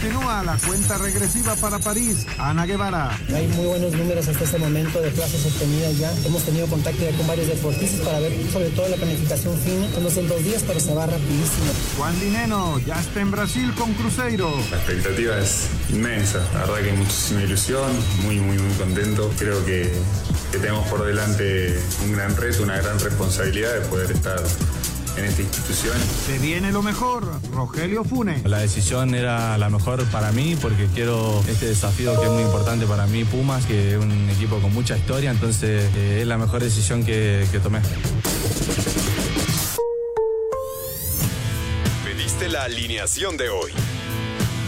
Continúa la cuenta regresiva para París. Ana Guevara. Hay muy buenos números hasta este momento de plazas obtenidas ya. Hemos tenido contacto ya con varios deportistas para ver sobre todo la planificación fina. No son dos días, pero se va rapidísimo. Juan Dineno ya está en Brasil con Cruzeiro. La expectativa es inmensa. La verdad que hay muchísima ilusión. Muy, muy, muy contento. Creo que, que tenemos por delante un gran reto, una gran responsabilidad de poder estar en esta institución. Se viene lo mejor, Rogelio Funes. La decisión era la mejor para mí porque quiero este desafío que es muy importante para mí, Pumas, que es un equipo con mucha historia, entonces eh, es la mejor decisión que, que tomé. Pediste la alineación de hoy.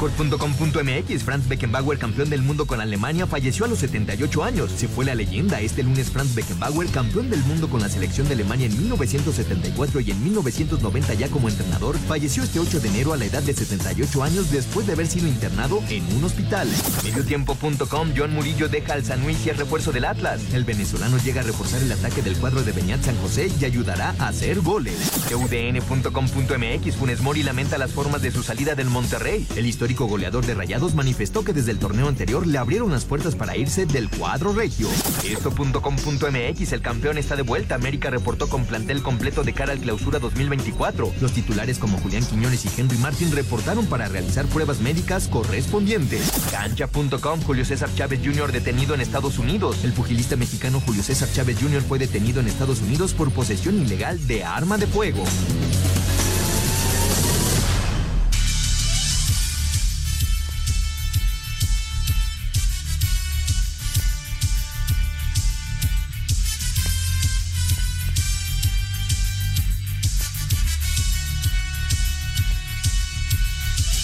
Record.com.mx, Franz Beckenbauer, campeón del mundo con Alemania, falleció a los 78 años. Se fue la leyenda. Este lunes, Franz Beckenbauer, campeón del mundo con la selección de Alemania en 1974 y en 1990 ya como entrenador, falleció este 8 de enero a la edad de 78 años después de haber sido internado en un hospital. Mediotiempo.com, John Murillo deja al San Luis y es refuerzo del Atlas. El venezolano llega a reforzar el ataque del cuadro de Beñat San José y ayudará a hacer goles. UDN.com.mx, Funes Mori lamenta las formas de su salida del Monterrey. El histórico goleador de Rayados manifestó que desde el torneo anterior le abrieron las puertas para irse del cuadro regio. Esto.com.mx, el campeón está de vuelta. América reportó con plantel completo de cara al clausura 2024. Los titulares como Julián Quiñones y Henry Martin reportaron para realizar pruebas médicas correspondientes. Cancha.com, Julio César Chávez Jr. detenido en Estados Unidos. El pugilista mexicano Julio César Chávez Jr. fue detenido en Estados Unidos por posesión ilegal de arma de fuego.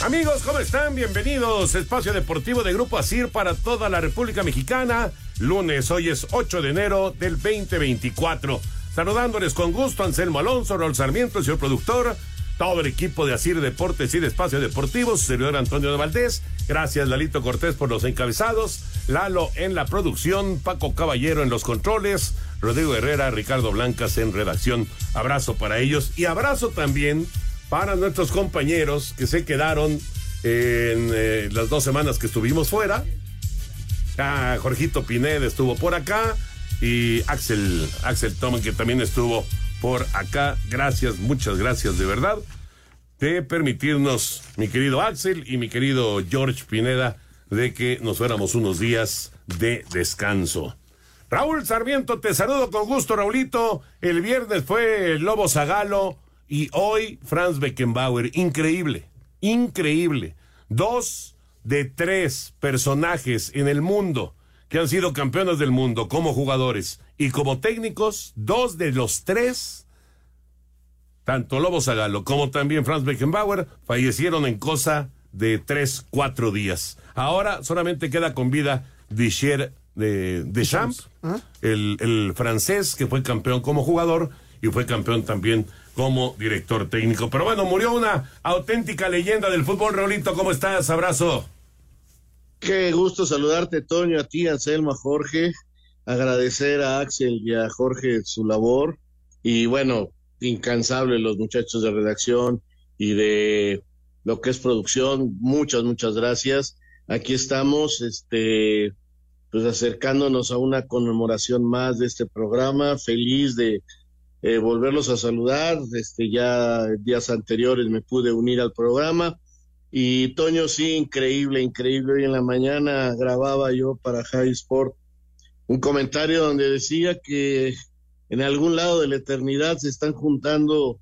Amigos, ¿cómo están? Bienvenidos. Espacio Deportivo de Grupo Asir para toda la República Mexicana. Lunes, hoy es 8 de enero del 2024. Saludándoles con gusto Anselmo Alonso, Raúl Sarmiento, señor productor, todo el equipo de Asir Deportes y de Espacio Deportivo, su servidor Antonio de Valdés. Gracias, Lalito Cortés, por los encabezados. Lalo en la producción, Paco Caballero en los controles, Rodrigo Herrera, Ricardo Blancas en redacción. Abrazo para ellos y abrazo también para nuestros compañeros que se quedaron en eh, las dos semanas que estuvimos fuera. Ah, Jorgito Pineda estuvo por acá y Axel, Axel Toman que también estuvo por acá. Gracias, muchas gracias de verdad de permitirnos, mi querido Axel y mi querido George Pineda, de que nos fuéramos unos días de descanso. Raúl Sarmiento, te saludo con gusto, Raulito. El viernes fue el Lobo Zagalo y hoy Franz Beckenbauer, increíble, increíble. Dos de tres personajes en el mundo que han sido campeones del mundo como jugadores y como técnicos, dos de los tres, tanto Lobo Zagalo como también Franz Beckenbauer, fallecieron en cosa de tres, cuatro días. Ahora solamente queda con vida Dicher de, de Champs, el, el francés que fue campeón como jugador y fue campeón también como director técnico. Pero bueno, murió una auténtica leyenda del fútbol. Raulito, ¿cómo estás? Abrazo. Qué gusto saludarte, Toño, a ti, Anselmo, a Jorge. Agradecer a Axel y a Jorge su labor. Y bueno, incansable los muchachos de redacción y de lo que es producción. Muchas, muchas gracias. Aquí estamos, este, pues acercándonos a una conmemoración más de este programa, feliz de eh, volverlos a saludar, este ya días anteriores me pude unir al programa. Y Toño sí, increíble, increíble, hoy en la mañana grababa yo para High Sport un comentario donde decía que en algún lado de la eternidad se están juntando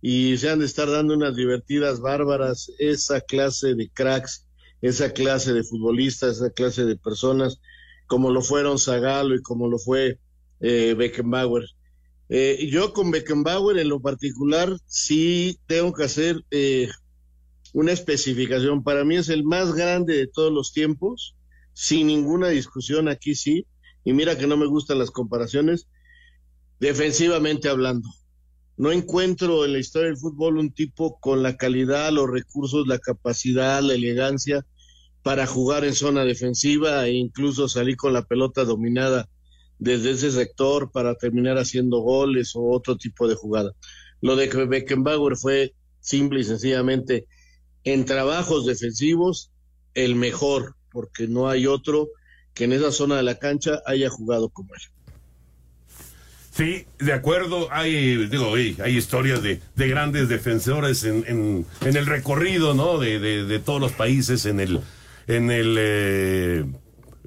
y se han de estar dando unas divertidas bárbaras. Esa clase de cracks, esa clase de futbolistas, esa clase de personas, como lo fueron Zagalo y como lo fue eh, Beckenbauer. Eh, yo con Beckenbauer en lo particular sí tengo que hacer eh, una especificación. Para mí es el más grande de todos los tiempos, sin ninguna discusión, aquí sí. Y mira que no me gustan las comparaciones, defensivamente hablando. No encuentro en la historia del fútbol un tipo con la calidad, los recursos, la capacidad, la elegancia para jugar en zona defensiva e incluso salir con la pelota dominada desde ese sector para terminar haciendo goles o otro tipo de jugada. Lo de Beckenbauer fue simple y sencillamente en trabajos defensivos el mejor, porque no hay otro que en esa zona de la cancha haya jugado como él. Sí, de acuerdo. Hay, digo, hay historias de, de grandes defensores en, en, el recorrido, ¿no? De, todos los países en el, en el eh,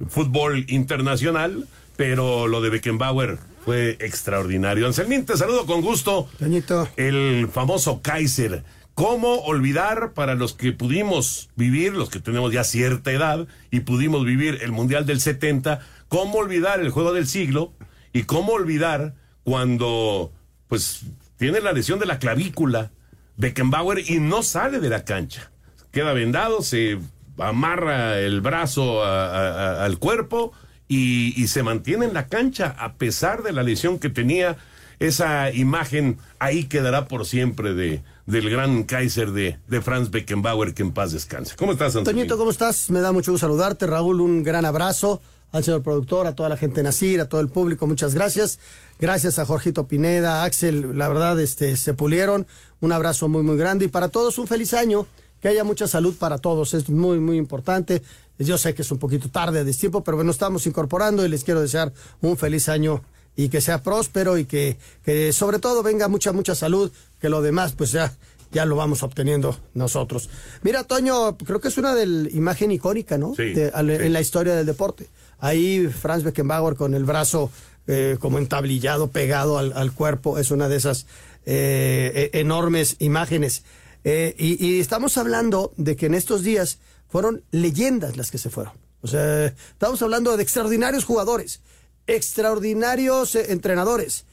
fútbol internacional, pero lo de Beckenbauer fue extraordinario. Anselmín, te saludo con gusto. Toñito. El famoso Kaiser. ¿Cómo olvidar para los que pudimos vivir, los que tenemos ya cierta edad y pudimos vivir el Mundial del 70, cómo olvidar el juego del siglo y cómo olvidar cuando pues tiene la lesión de la clavícula Beckenbauer y no sale de la cancha. Queda vendado, se amarra el brazo a, a, al cuerpo y, y, se mantiene en la cancha a pesar de la lesión que tenía. Esa imagen ahí quedará por siempre de, del gran Kaiser de, de Franz Beckenbauer, que en paz descanse. ¿Cómo estás, Antonio? Toñito, ¿cómo estás? Me da mucho gusto saludarte. Raúl, un gran abrazo al señor productor, a toda la gente de Nacir, a todo el público, muchas gracias. Gracias a Jorgito Pineda, Axel, la verdad, este, se pulieron. Un abrazo muy, muy grande. Y para todos, un feliz año. Que haya mucha salud para todos. Es muy, muy importante. Yo sé que es un poquito tarde de tiempo, pero bueno, estamos incorporando y les quiero desear un feliz año y que sea próspero y que, que sobre todo venga mucha, mucha salud, que lo demás pues ya, ya lo vamos obteniendo nosotros. Mira, Toño, creo que es una de imagen icónica, ¿no? Sí, de, al, sí. En la historia del deporte. Ahí Franz Beckenbauer con el brazo eh, como entablillado, pegado al, al, cuerpo, es una de esas eh, enormes imágenes. Eh, y, y estamos hablando de que en estos días fueron leyendas las que se fueron. O sea, estamos hablando de extraordinarios jugadores, extraordinarios eh, entrenadores,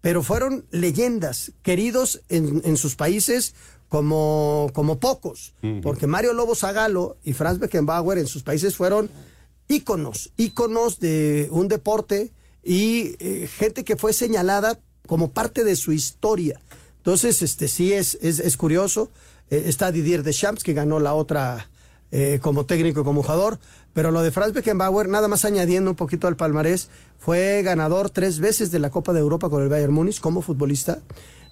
pero fueron leyendas, queridos en, en sus países como, como pocos, uh -huh. porque Mario Lobo Zagalo y Franz Beckenbauer en sus países fueron íconos, íconos de un deporte y eh, gente que fue señalada como parte de su historia. Entonces, este sí es, es, es curioso. Eh, está Didier Deschamps, que ganó la otra eh, como técnico y como jugador, pero lo de Franz Beckenbauer, nada más añadiendo un poquito al palmarés, fue ganador tres veces de la Copa de Europa con el Bayern Múnich como futbolista,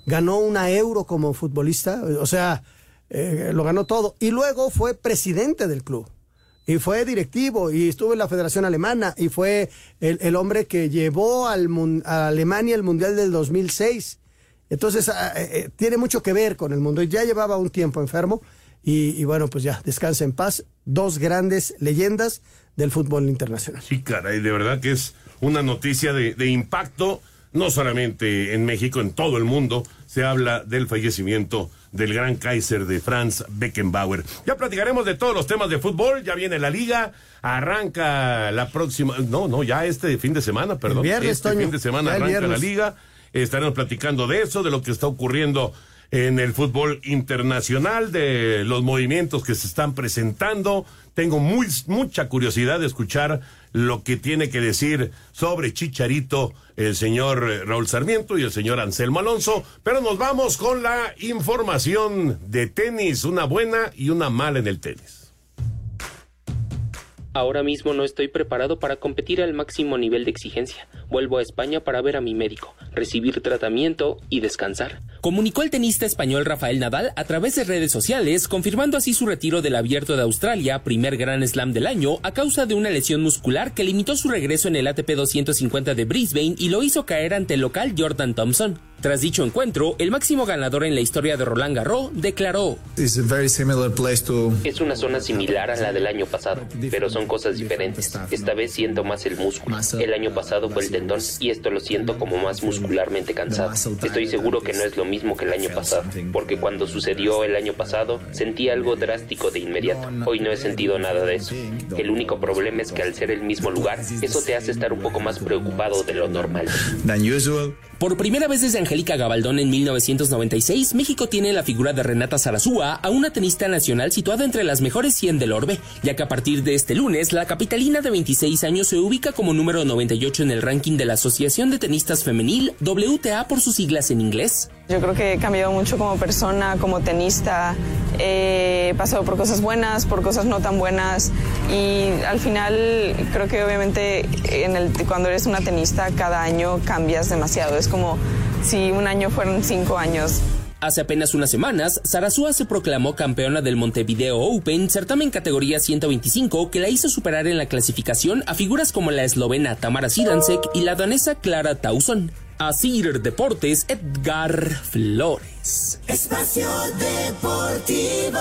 ganó una euro como futbolista, o sea, eh, lo ganó todo, y luego fue presidente del club. Y fue directivo y estuvo en la Federación Alemana y fue el, el hombre que llevó al, a Alemania el Mundial del 2006. Entonces, eh, tiene mucho que ver con el mundo. Ya llevaba un tiempo enfermo, y, y, bueno, pues ya, descansa en paz. Dos grandes leyendas del fútbol internacional. Sí, caray, de verdad que es una noticia de, de, impacto, no solamente en México, en todo el mundo. Se habla del fallecimiento del gran Kaiser de Franz Beckenbauer. Ya platicaremos de todos los temas de fútbol, ya viene la liga, arranca la próxima, no, no, ya este fin de semana, perdón. El viernes, este Toño, fin de semana arranca la liga. Estaremos platicando de eso, de lo que está ocurriendo en el fútbol internacional, de los movimientos que se están presentando. Tengo muy, mucha curiosidad de escuchar lo que tiene que decir sobre Chicharito el señor Raúl Sarmiento y el señor Anselmo Alonso, pero nos vamos con la información de tenis, una buena y una mala en el tenis. Ahora mismo no estoy preparado para competir al máximo nivel de exigencia. Vuelvo a España para ver a mi médico, recibir tratamiento y descansar. Comunicó el tenista español Rafael Nadal a través de redes sociales, confirmando así su retiro del Abierto de Australia, primer Gran Slam del año, a causa de una lesión muscular que limitó su regreso en el ATP 250 de Brisbane y lo hizo caer ante el local Jordan Thompson. Tras dicho encuentro, el máximo ganador en la historia de Roland Garros declaró: Es una zona similar a la del año pasado, pero son cosas diferentes. Esta vez siento más el músculo. El año pasado fue el tendón y esto lo siento como más muscularmente cansado. Estoy seguro que no es lo mismo que el año pasado, porque cuando sucedió el año pasado sentí algo drástico de inmediato. Hoy no he sentido nada de eso. El único problema es que al ser el mismo lugar, eso te hace estar un poco más preocupado de lo normal. Por primera vez desde Angélica Gabaldón en 1996, México tiene la figura de Renata Zarazúa, a una tenista nacional situada entre las mejores 100 del orbe, ya que a partir de este lunes, la capitalina de 26 años se ubica como número 98 en el ranking de la Asociación de Tenistas Femenil, WTA por sus siglas en inglés. Yo creo que he cambiado mucho como persona, como tenista. He pasado por cosas buenas, por cosas no tan buenas y al final creo que obviamente cuando eres una tenista cada año cambias demasiado. Como si un año fueron cinco años. Hace apenas unas semanas, Sarasúa se proclamó campeona del Montevideo Open, certamen categoría 125 que la hizo superar en la clasificación a figuras como la eslovena Tamara Sidansek y la danesa Clara Tauson. Asir Deportes, Edgar Flores. Espacio Deportivo.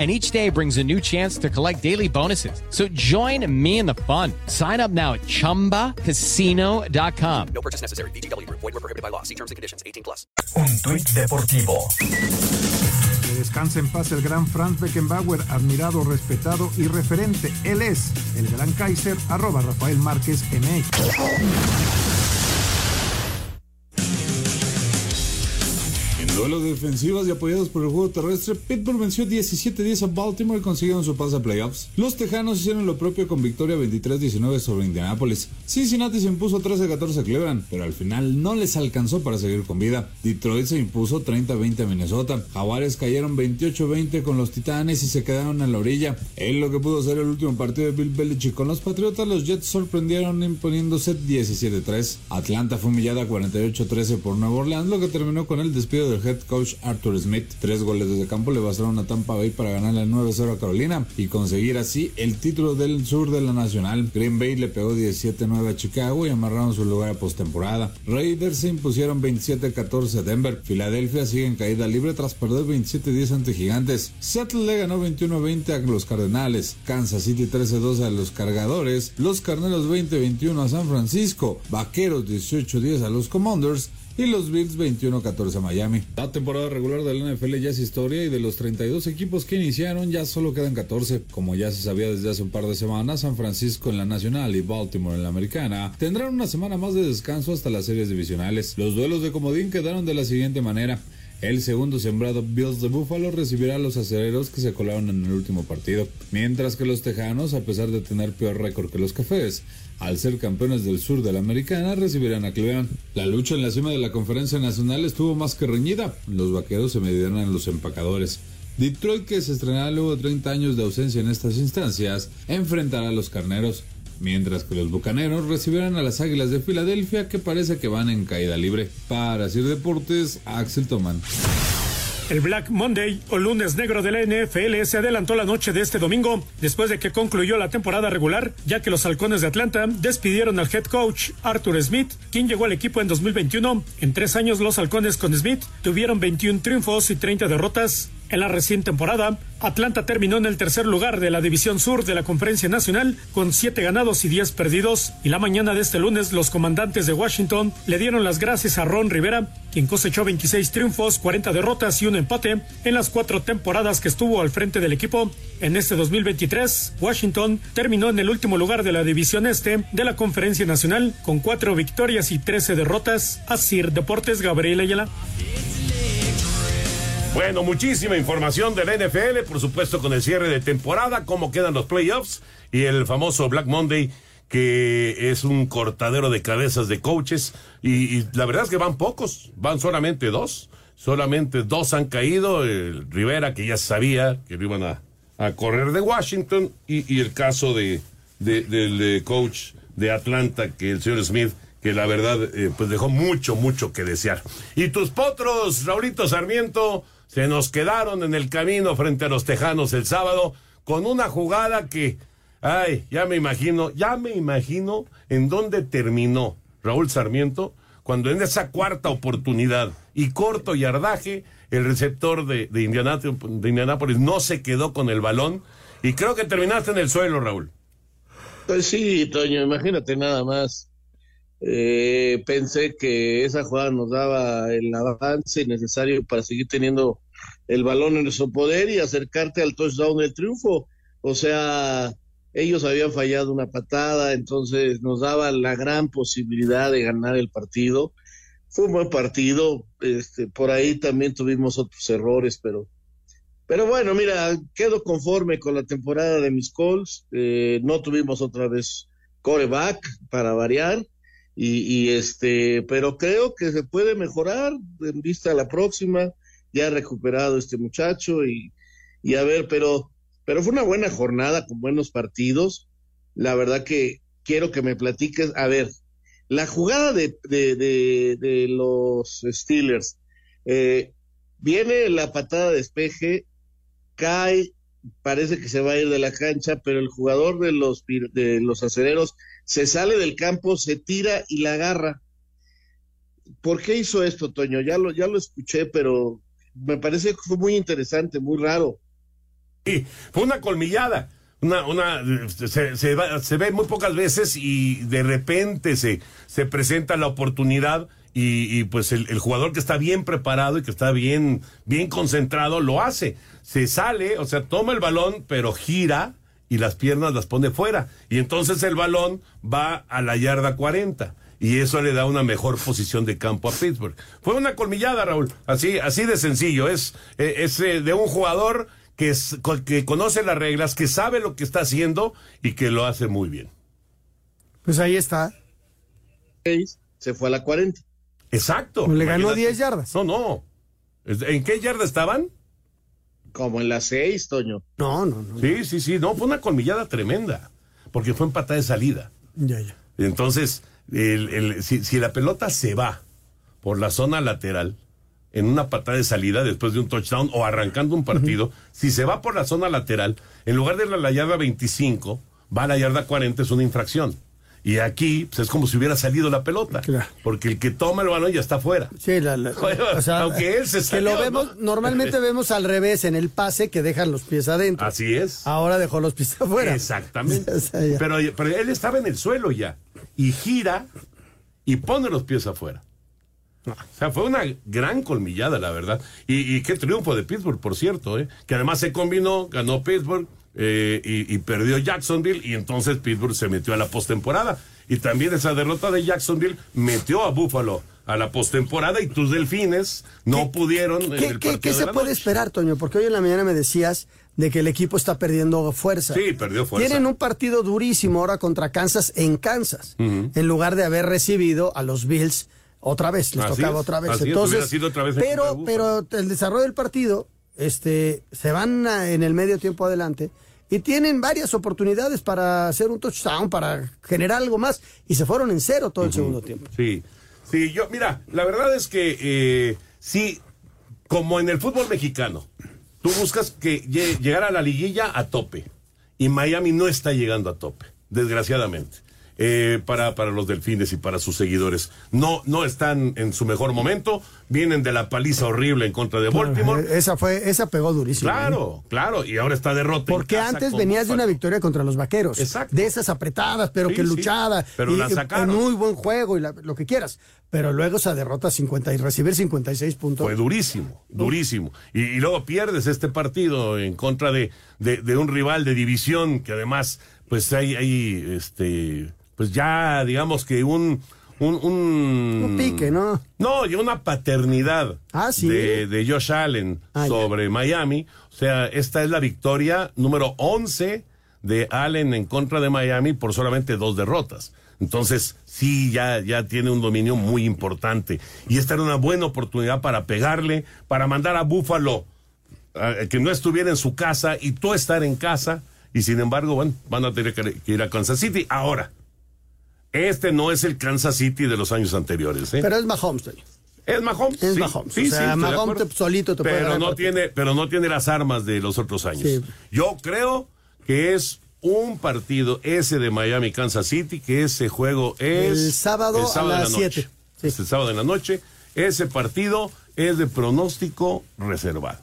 and each day brings a new chance to collect daily bonuses. So join me in the fun. Sign up now at ChumbaCasino.com. No purchase necessary. BGW. Void were prohibited by law. See terms and conditions. 18 plus. Un tuit deportivo. Que descanse en paz el gran Franz Beckenbauer, admirado, respetado y referente. Él es el gran Kaiser, arroba Rafael Márquez MX. Duelos defensivas y apoyados por el juego terrestre, Pittsburgh venció 17-10 a Baltimore y consiguieron su pase a playoffs. Los Tejanos hicieron lo propio con victoria 23-19 sobre Indianapolis. Cincinnati se impuso 13-14 a Cleveland, pero al final no les alcanzó para seguir con vida. Detroit se impuso 30-20 a Minnesota. Jaguares cayeron 28-20 con los Titanes y se quedaron en la orilla. En lo que pudo ser el último partido de Bill Belichick con los Patriotas, los Jets sorprendieron imponiéndose 17-3. Atlanta fue humillada 48-13 por Nueva Orleans, lo que terminó con el despido del head coach Arthur Smith. Tres goles desde campo le bastaron a Tampa Bay para ganarle 9-0 a Carolina y conseguir así el título del sur de la Nacional. Green Bay le pegó 17-9 a Chicago y amarraron su lugar a postemporada. Raiders se impusieron 27-14 a Denver. Filadelfia sigue en caída libre tras perder 27-10 ante Gigantes. Seattle le ganó 21-20 a los Cardenales. Kansas City 13-12 a los Cargadores. Los Carneros 20-21 a San Francisco. Vaqueros 18-10 a los Commanders y los Bills 21-14 a Miami. La temporada regular de la NFL ya es historia y de los 32 equipos que iniciaron ya solo quedan 14. Como ya se sabía desde hace un par de semanas, San Francisco en la Nacional y Baltimore en la Americana tendrán una semana más de descanso hasta las series divisionales. Los duelos de comodín quedaron de la siguiente manera. El segundo sembrado Bills de Buffalo recibirá a los acereros que se colaron en el último partido, mientras que los tejanos, a pesar de tener peor récord que los cafés, al ser campeones del sur de la americana, recibirán a Cleveland. La lucha en la cima de la conferencia nacional estuvo más que reñida. Los vaqueros se medirán a los empacadores. Detroit, que se estrenará luego de 30 años de ausencia en estas instancias, enfrentará a los carneros, mientras que los bucaneros recibirán a las águilas de Filadelfia, que parece que van en caída libre. Para Sir Deportes, Axel Toman. El Black Monday o lunes negro de la NFL se adelantó la noche de este domingo después de que concluyó la temporada regular, ya que los halcones de Atlanta despidieron al head coach Arthur Smith, quien llegó al equipo en 2021. En tres años los halcones con Smith tuvieron 21 triunfos y 30 derrotas. En la reciente temporada, Atlanta terminó en el tercer lugar de la División Sur de la Conferencia Nacional con siete ganados y diez perdidos. Y la mañana de este lunes, los comandantes de Washington le dieron las gracias a Ron Rivera, quien cosechó 26 triunfos, 40 derrotas y un empate en las cuatro temporadas que estuvo al frente del equipo. En este 2023, Washington terminó en el último lugar de la División Este de la Conferencia Nacional con cuatro victorias y 13 derrotas. Así Deportes Gabriel Ayala. Bueno, muchísima información de la NFL, por supuesto con el cierre de temporada, cómo quedan los playoffs y el famoso Black Monday que es un cortadero de cabezas de coaches y, y la verdad es que van pocos, van solamente dos, solamente dos han caído, el Rivera que ya sabía que iban a, a correr de Washington y, el caso de, de- del eh, coach de Atlanta que el señor Smith que la verdad eh, pues dejó mucho, mucho que desear. Y tus potros, Raulito Sarmiento, se nos quedaron en el camino frente a los Tejanos el sábado con una jugada que, ay, ya me imagino, ya me imagino en dónde terminó Raúl Sarmiento cuando en esa cuarta oportunidad y corto yardaje, el receptor de, de, Indianápolis, no se quedó con el balón y creo que terminaste en el suelo, Raúl. Pues sí, Toño, imagínate nada más. Eh, pensé que esa jugada nos daba el avance necesario para seguir teniendo el balón en nuestro poder y acercarte al touchdown del triunfo. O sea, ellos habían fallado una patada, entonces nos daba la gran posibilidad de ganar el partido. Fue un buen partido, este, por ahí también tuvimos otros errores, pero pero bueno, mira, quedo conforme con la temporada de mis Colts. Eh, no tuvimos otra vez coreback para variar. Y, y este, pero creo que se puede mejorar en vista a la próxima. Ya ha recuperado este muchacho y, y a ver, pero, pero fue una buena jornada con buenos partidos. La verdad que quiero que me platiques. A ver, la jugada de, de, de, los Steelers. eh, viene la patada de despeje, cae, parece que se va a ir de la cancha, pero el jugador de los, de los acereros se sale del campo, se tira y la agarra. ¿Por qué hizo esto, Toño? Ya lo, ya lo escuché, pero me parece que fue muy interesante, muy raro. Sí, fue una colmillada. Una, una, se, se se ve muy pocas veces y de repente se, se presenta la oportunidad y, y, pues el, el jugador que está bien preparado y que está bien, bien concentrado lo hace. Se sale, o sea, toma el balón, pero gira y las piernas las pone fuera. Y entonces el balón va a la yarda 40 y eso le da una mejor posición de campo a Pittsburgh. Fue una colmillada, Raúl, así, así de sencillo. Es, eh, es eh, de un jugador que, es- que conoce las reglas, que sabe lo que está haciendo y que lo hace muy bien. Pues ahí está. Se fue a la 40. Exacto. Le ganó Imagínate. 10 yardas. No, no. ¿En qué yarda estaban? Como en las 6, Toño. No, no, no. Sí, sí, sí. No, fue una colmillada tremenda. Porque fue en patada de salida. Ya, ya. Entonces, el- el- si, si la pelota se va por la zona lateral, en una patada de salida después de un touchdown o arrancando un partido, si se va por la zona lateral, en lugar de ir a la yarda 25, va a la yarda 40, es una infracción. Y aquí pues, es como si hubiera salido la pelota. Porque el que toma el balón ya está fuera. Sí, la- la- o sea, aunque él se que salió, lo vemos, ¿no? normalmente vemos al revés en el pase que dejan los pies adentro. Así es. Ahora dejó los pies afuera. Exactamente. O sea, ya. pero, pero él estaba en el suelo ya. Y gira y pone los pies afuera. O sea, fue una gran colmillada, la verdad. Y, y qué triunfo de Pittsburgh, por cierto, ¿eh? que además se combinó, ganó Pittsburgh eh, y, y perdió Jacksonville, y entonces Pittsburgh se metió a la postemporada. Y también esa derrota de Jacksonville metió a Buffalo a la postemporada y tus delfines no pudieron en ¿Qué, el qué- qué se puede noche. esperar, Toño? Porque hoy en la mañana me decías de que el equipo está perdiendo fuerza. Sí, perdió fuerza. Tienen un partido durísimo ahora contra Kansas en Kansas, en lugar de haber recibido a los Bills otra vez, les Así tocaba es, otra vez. es, Entonces, otra vez en pero, pero el desarrollo del partido, este, se van a- en el medio tiempo adelante y tienen varias oportunidades para hacer un touchdown, para generar algo más, y se fueron en cero todo el segundo tiempo. Sí, sí, yo, mira, la verdad es que eh, sí, como en el fútbol mexicano, tú buscas que lle- llegar a la liguilla a tope y Miami no está llegando a tope, desgraciadamente. Eh, para, para los delfines y para sus seguidores. No, no están en su mejor momento, vienen de la paliza horrible en contra de Baltimore. Eh, Esa fue, esa pegó durísimo. ¿eh? Claro, claro, y ahora está derrota. en Porque casa antes venías de una victoria contra los vaqueros. Exacto. De esas apretadas, pero Sí, que sí, luchada. pero y, la sacaron. en muy buen juego y la- lo que quieras. Pero luego esa derrota 50 y recibir 56 puntos. Fue durísimo, durísimo. Y, y luego pierdes este partido en contra de, de, de un rival de división que además, pues hay, hay este, pues ya digamos que un, un, un, Un pique, ¿no? No, y una paternidad Ah, ¿sí? de, de Josh Allen Ah, ya. sobre Miami. O sea, esta es la victoria número 11 de Allen en contra de Miami por solamente dos derrotas. Entonces, sí, ya, ya tiene un dominio muy importante. Y esta era una buena oportunidad para pegarle, para mandar a Buffalo eh, que no estuviera en su casa y tú estar en casa. Y sin embargo, bueno, van a tener que ir a Kansas City. Ahora, este no es el Kansas City de los años anteriores. ¿eh? Pero es Mahomes, Toño. Es Mahomes. Es sí, Mahomes. sí, o sí, sea, de Mahomes te- solito te puede pero ganar no el tiene, pero no tiene las armas de los otros años. Sí. Yo creo que es un partido ese de Miami Kansas City, que ese juego es El sábado a de las la noche. 7. Es el sábado en la noche. Ese partido es de pronóstico reservado.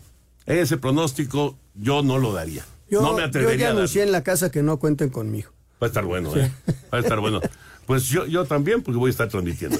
Ese pronóstico yo no lo daría. Yo, no me yo atrevería ya a darlo. anuncié en la casa que no cuenten conmigo. Va a estar bueno, ¿eh? Va a estar bueno. Pues yo, yo también, porque voy a estar transmitiendo.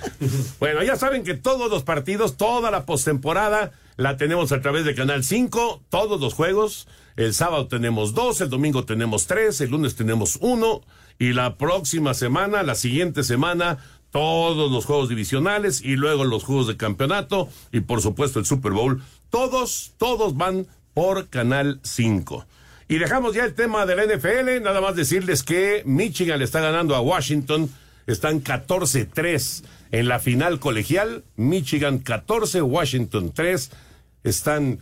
bueno, ya saben que todos los partidos, toda la postemporada, la tenemos a través de Canal 5, todos los juegos. El sábado tenemos dos, el domingo tenemos tres, el lunes tenemos uno, y la próxima semana, la siguiente semana, todos los juegos divisionales y luego los juegos de campeonato y por supuesto el Super Bowl. Todos, todos van por Canal 5. Y dejamos ya el tema de la NFL, nada más decirles que Michigan le está ganando a Washington, están 14-3 en la final colegial, Michigan 14, Washington 3, están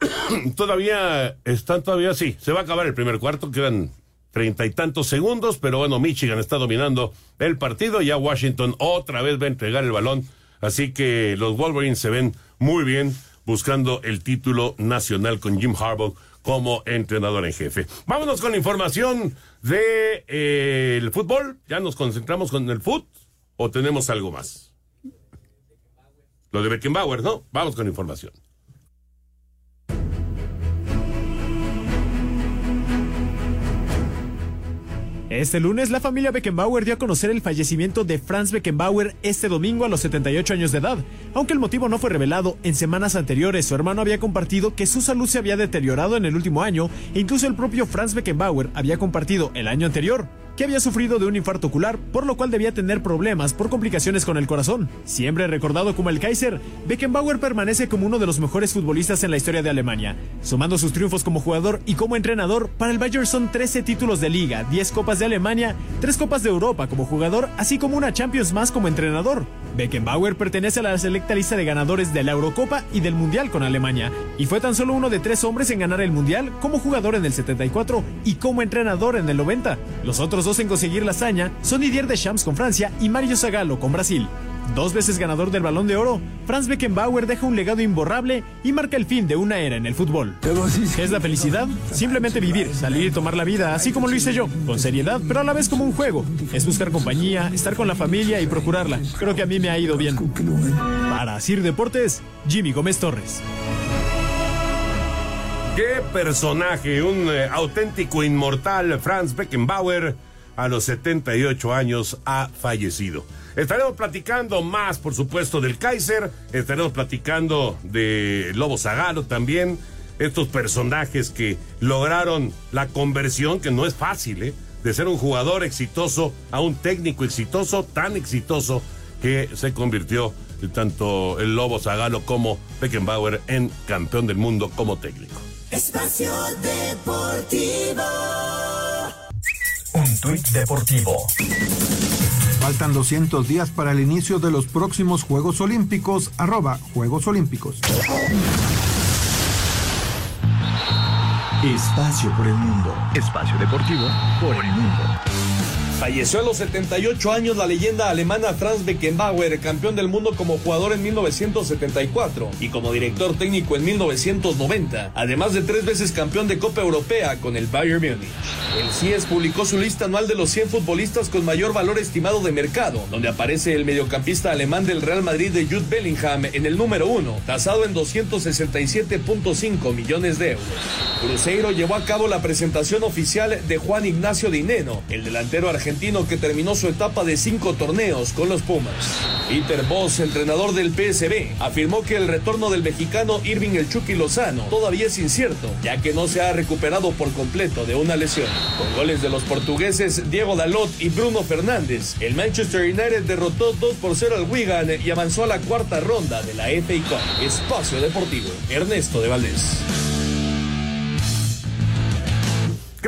todavía, están todavía, sí, se va a acabar el primer cuarto, quedan treinta y tantos segundos, pero bueno, Michigan está dominando el partido, ya Washington otra vez va a entregar el balón, así que los Wolverines se ven muy bien buscando el título nacional con Jim Harbaugh como entrenador en jefe. Vámonos con información de eh, el fútbol. ¿Ya nos concentramos con el fútbol o tenemos algo más? Lo de Beckenbauer, ¿no? Vamos con información. Este lunes, la familia Beckenbauer dio a conocer el fallecimiento de Franz Beckenbauer este domingo a los 78 años de edad. Aunque el motivo no fue revelado, en semanas anteriores su hermano había compartido que su salud se había deteriorado en el último año e incluso el propio Franz Beckenbauer había compartido el año anterior que había sufrido de un infarto ocular, por lo cual debía tener problemas por complicaciones con el corazón. Siempre recordado como el Kaiser, Beckenbauer permanece como uno de los mejores futbolistas en la historia de Alemania, sumando sus triunfos como jugador y como entrenador. Para el Bayern son 13 títulos de liga, 10 copas de Alemania, 3 copas de Europa como jugador, así como una Champions más como entrenador. Beckenbauer pertenece a la selecta lista de ganadores de la Eurocopa y del Mundial con Alemania, y fue tan solo uno de tres hombres en ganar el Mundial como jugador en el 74 y como entrenador en el 90. Los otros dos en conseguir la hazaña son Didier Deschamps con Francia y Mario Zagallo con Brasil. Dos veces ganador del Balón de Oro, Franz Beckenbauer deja un legado imborrable y marca el fin de una era en el fútbol. ¿Qué es la felicidad? Simplemente vivir, salir y tomar la vida, así como lo hice yo, con seriedad, pero a la vez como un juego. Es buscar compañía, estar con la familia y procurarla. Creo que a mí me ha ido bien. Para Sir Deportes, Jimmy Gómez Torres. Qué personaje, un eh, auténtico inmortal, Franz Beckenbauer, a los 78 años ha fallecido. Estaremos platicando más, por supuesto, del Kaiser, estaremos platicando de Lobo Zagalo también, estos personajes que lograron la conversión, que no es fácil, ¿eh? de ser un jugador exitoso a un técnico exitoso, tan exitoso que se convirtió tanto el Lobo Zagalo como Beckenbauer en campeón del mundo como técnico. Espacio Deportivo. Un tuit deportivo. Faltan 200 días para el inicio de los próximos Juegos Olímpicos, arroba Juegos Olímpicos. Espacio por el mundo. Espacio deportivo por el mundo. Falleció a los 78 años la leyenda alemana Franz Beckenbauer, campeón del mundo como jugador en 1974 y como director técnico en 1990, además de tres veces campeón de Copa Europea con el Bayern Múnich. El CIES publicó su lista anual de los 100 futbolistas con mayor valor estimado de mercado, donde aparece el mediocampista alemán del Real Madrid de Jude Bellingham en el número uno, tasado en 267.5 millones de euros. Cruzeiro llevó a cabo la presentación oficial de Juan Ignacio Dineno, el delantero argentino argentino que terminó su etapa de cinco torneos con los Pumas. Peter Boss, entrenador del PSB, afirmó que el retorno del mexicano Irving El Chucky Lozano todavía es incierto, ya que no se ha recuperado por completo de una lesión. Con goles de los portugueses Diego Dalot y Bruno Fernández, el Manchester United derrotó 2 por 0 al Wigan y avanzó a la cuarta ronda de la FA Cup. Espacio Deportivo, Ernesto de Valdés.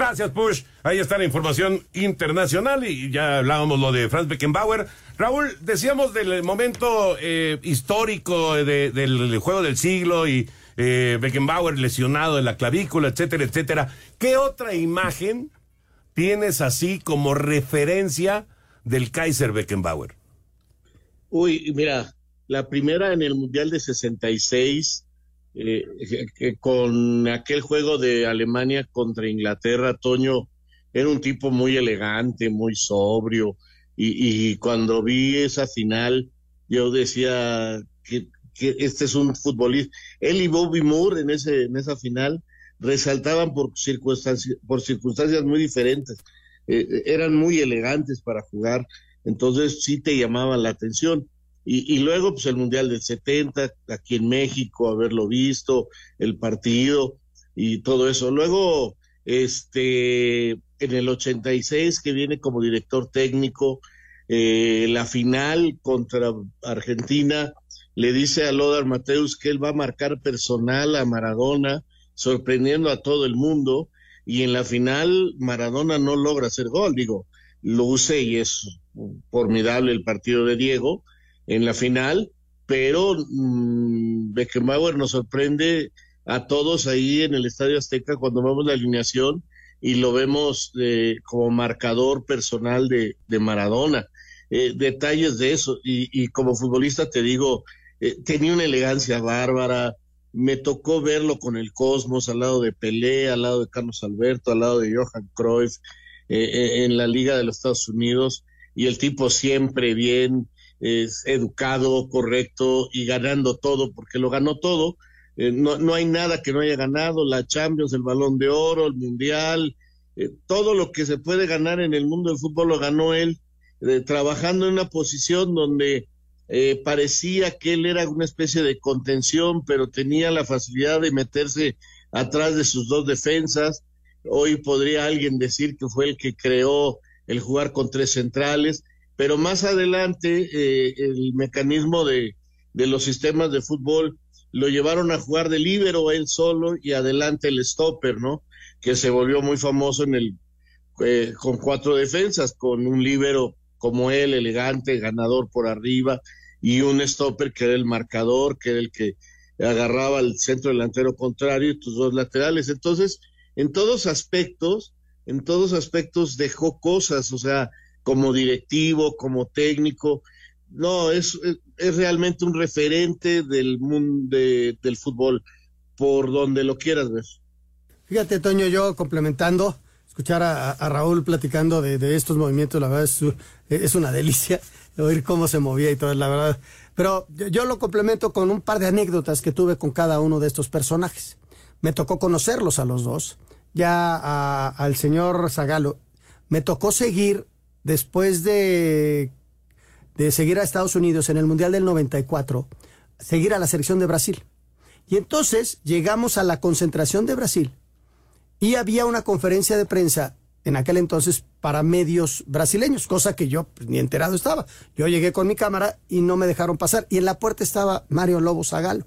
Gracias, Push. Ahí está la información internacional y ya hablábamos lo de Franz Beckenbauer. Raúl, decíamos del momento eh, histórico de- del juego del siglo y eh, Beckenbauer lesionado en la clavícula, etcétera, etcétera. ¿Qué otra imagen tienes así como referencia del Kaiser Beckenbauer? Uy, mira, la primera en el Mundial de 66, eh, que- con aquel juego de Alemania contra Inglaterra, Toño era un tipo muy elegante, muy sobrio, y, cuando vi esa final, yo decía que, este es un futbolista. Él y Bobby Moore en, ese, en esa final resaltaban por circunstancias, por circunstancias muy diferentes. Eh, eran muy elegantes para jugar, entonces sí te llamaban la atención. Y, luego, pues el Mundial del 70, aquí en México, haberlo visto, el partido y todo eso. Luego, este, en el 86, que viene como director técnico, eh, la final contra Argentina, le dice a Lodar Mateus que él va a marcar personal a Maradona, sorprendiendo a todo el mundo, y en la final Maradona no logra hacer gol, digo, luce y es formidable el partido de Diego en la final, pero mm, Beckenbauer nos sorprende a todos ahí en el Estadio Azteca cuando vemos la alineación y lo vemos eh, como marcador personal de, de Maradona. Eh, detalles de eso, y, y como futbolista te digo, eh, tenía una elegancia bárbara, me tocó verlo con el Cosmos al lado de Pelé, al lado de Carlos Alberto, al lado de Johan Cruyff, eh, eh, en la Liga de los Estados Unidos, y el tipo siempre bien, es educado, correcto y ganando todo, porque lo ganó todo. Eh, no, no hay nada que no haya ganado, la Champions, el Balón de Oro, el Mundial, eh, todo lo que se puede ganar en el mundo del fútbol lo ganó él, eh, trabajando en una posición donde parecía que él era una especie de contención, pero tenía la facilidad de meterse atrás de sus dos defensas. Hoy podría alguien decir que fue el que creó el jugar con tres centrales, pero más adelante eh, el mecanismo de, de los sistemas de fútbol lo llevaron a jugar de líbero él solo y adelante el stopper, ¿no? Que se volvió muy famoso en el eh, con cuatro defensas, con un líbero como él, elegante, ganador por arriba, y un stopper que era el marcador, que era el que agarraba al centro delantero contrario y tus dos laterales. Entonces, en todos aspectos, en todos aspectos dejó cosas, o sea, como directivo, como técnico. No, es, es, realmente un referente del mundo de, del fútbol, por donde lo quieras ver. Fíjate, Toño, yo complementando, escuchar a, Raúl platicando de, estos movimientos, la verdad es, es, una delicia oír cómo se movía y todo, la verdad. Pero yo, lo complemento con un par de anécdotas que tuve con cada uno de estos personajes. Me tocó conocerlos a los dos. Ya al señor Zagalo, me tocó seguir después de, de seguir a Estados Unidos en el Mundial del 94, seguir a la selección de Brasil. Y entonces llegamos a la concentración de Brasil y había una conferencia de prensa en aquel entonces para medios brasileños, cosa que yo pues, ni enterado estaba. Yo llegué con mi cámara y no me dejaron pasar. Y en la puerta estaba Mario Lobo Zagalo.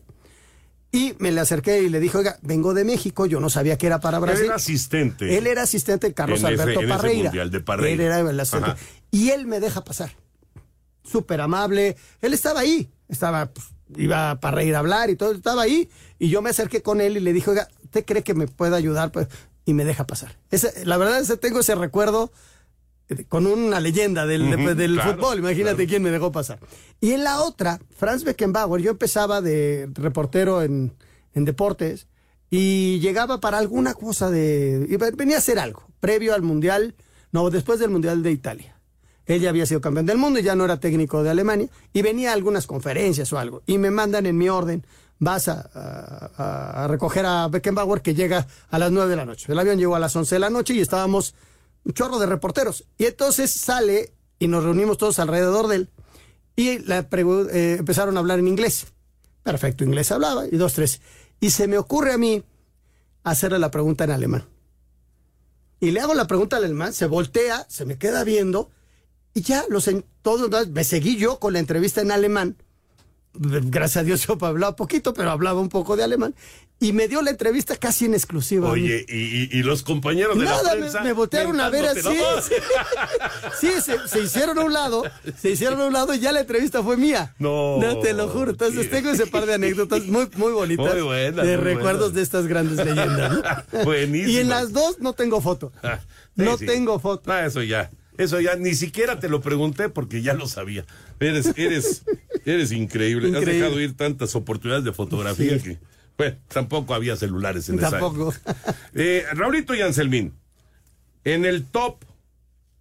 Y me le acerqué y le dije, oiga, vengo de México, yo no sabía que era para Brasil. Él era asistente. Él era asistente de Carlos en Alberto ese, Parreira. En ese mundial de Parreira. Él era el asistente. Ajá. Y él me deja pasar. Súper amable. Él estaba ahí. Estaba, pues, iba Parreira a hablar y todo, estaba ahí. Y yo me acerqué con él y le dije, oiga, ¿usted cree que me puede ayudar? Pues, y me deja pasar. Ese, la verdad, ese, tengo ese recuerdo con una leyenda del, uh -huh, de, del claro, fútbol. Imagínate claro. quién me dejó pasar. Y en la otra, Franz Beckenbauer, yo empezaba de reportero en, en deportes y llegaba para alguna cosa de. venía a hacer algo, previo al Mundial, no, después del Mundial de Italia. Él ya había sido campeón del mundo y ya no era técnico de Alemania. Y venía a algunas conferencias o algo. Y me mandan en mi orden vas a, a, a, recoger a Beckenbauer que llega a las 9 de la noche. El avión llegó a las 11 de la noche y estábamos un chorro de reporteros. Y entonces sale y nos reunimos todos alrededor de él y la eh, empezaron a hablar en inglés. Perfecto, inglés hablaba y dos, tres. Y se me ocurre a mí hacerle la pregunta en alemán. Y le hago la pregunta al alemán, se voltea, se me queda viendo y ya los en, todos me seguí yo con la entrevista en alemán gracias a Dios yo hablaba poquito, pero hablaba un poco de alemán. Y me dio la entrevista casi en exclusiva. Oye, y, y, los compañeros de Nada, la prensa. Me, me voltearon a ver así. Sí, se, hicieron a un lado, se hicieron a un lado y ya la entrevista fue mía. No. No te lo juro. Entonces tengo ese par de anécdotas muy, muy bonitas. Muy buenas. De recuerdos de estas grandes leyendas. Buenísimo. Y en las dos no tengo foto. Ah, no tengo foto. Ah, eso ya. Eso ya ni siquiera te lo pregunté porque ya lo sabía. Eres, eres, eres increíble. Has dejado ir tantas oportunidades de fotografía que, pues, tampoco había celulares en tampoco. esa Tampoco. Eh, Raulito y Anselmín, en el top